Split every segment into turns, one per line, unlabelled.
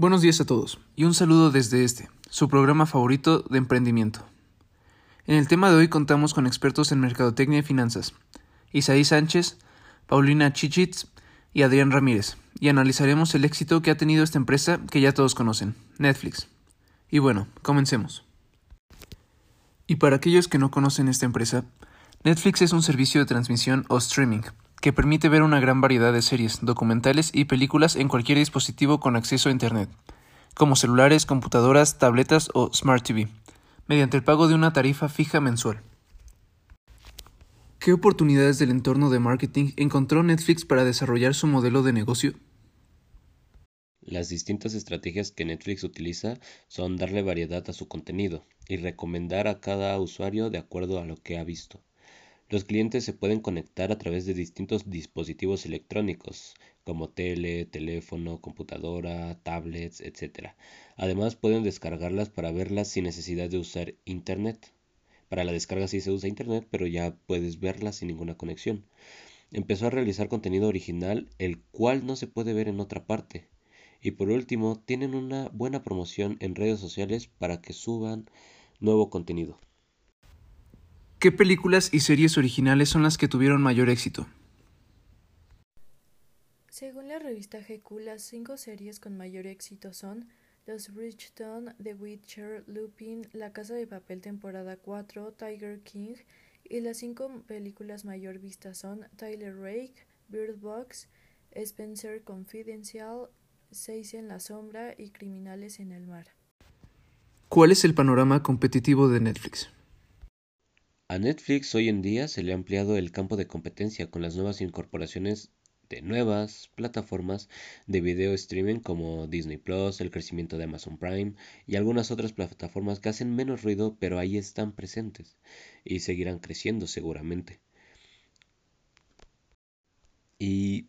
Buenos días a todos y un saludo desde este, su programa favorito de emprendimiento. En el tema de hoy contamos con expertos en mercadotecnia y finanzas, Isaí Sánchez, Paulina Chichitz y Adrián Ramírez, y analizaremos el éxito que ha tenido esta empresa que ya todos conocen, Netflix. Y bueno, comencemos. Y para aquellos que no conocen esta empresa, Netflix es un servicio de transmisión o streaming que permite ver una gran variedad de series, documentales y películas en cualquier dispositivo con acceso a Internet, como celulares, computadoras, tabletas o Smart TV, mediante el pago de una tarifa fija mensual. ¿Qué oportunidades del entorno de marketing encontró Netflix para desarrollar su modelo de negocio?
Las distintas estrategias que Netflix utiliza son darle variedad a su contenido y recomendar a cada usuario de acuerdo a lo que ha visto. Los clientes se pueden conectar a través de distintos dispositivos electrónicos, como tele, teléfono, computadora, tablets, etc. Además pueden descargarlas para verlas sin necesidad de usar Internet. Para la descarga sí se usa Internet, pero ya puedes verlas sin ninguna conexión. Empezó a realizar contenido original, el cual no se puede ver en otra parte. Y por último, tienen una buena promoción en redes sociales para que suban nuevo contenido.
¿Qué películas y series originales son las que tuvieron mayor éxito?
Según la revista GQ, las cinco series con mayor éxito son Los Bridgeton, The Witcher, Lupin, La Casa de Papel temporada 4, Tiger King y las cinco películas mayor vistas son Tyler Rake, Bird Box, Spencer Confidential, Seis en la Sombra y Criminales en el Mar.
¿Cuál es el panorama competitivo de Netflix?
A Netflix hoy en día se le ha ampliado el campo de competencia con las nuevas incorporaciones de nuevas plataformas de video streaming como Disney Plus, el crecimiento de Amazon Prime y algunas otras plataformas que hacen menos ruido pero ahí están presentes y seguirán creciendo seguramente. Y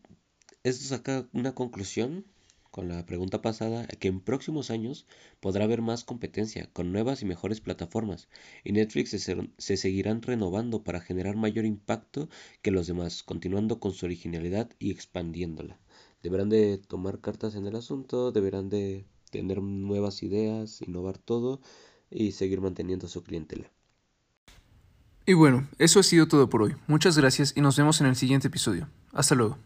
esto saca una conclusión con la pregunta pasada que en próximos años podrá haber más competencia con nuevas y mejores plataformas y Netflix se, se, seguirán renovando para generar mayor impacto que los demás, continuando con su originalidad y expandiéndola. Deberán de tomar cartas en el asunto, deberán de tener nuevas ideas, innovar todo y seguir manteniendo su clientela.
Y bueno, eso ha sido todo por hoy. Muchas gracias y nos vemos en el siguiente episodio. Hasta luego.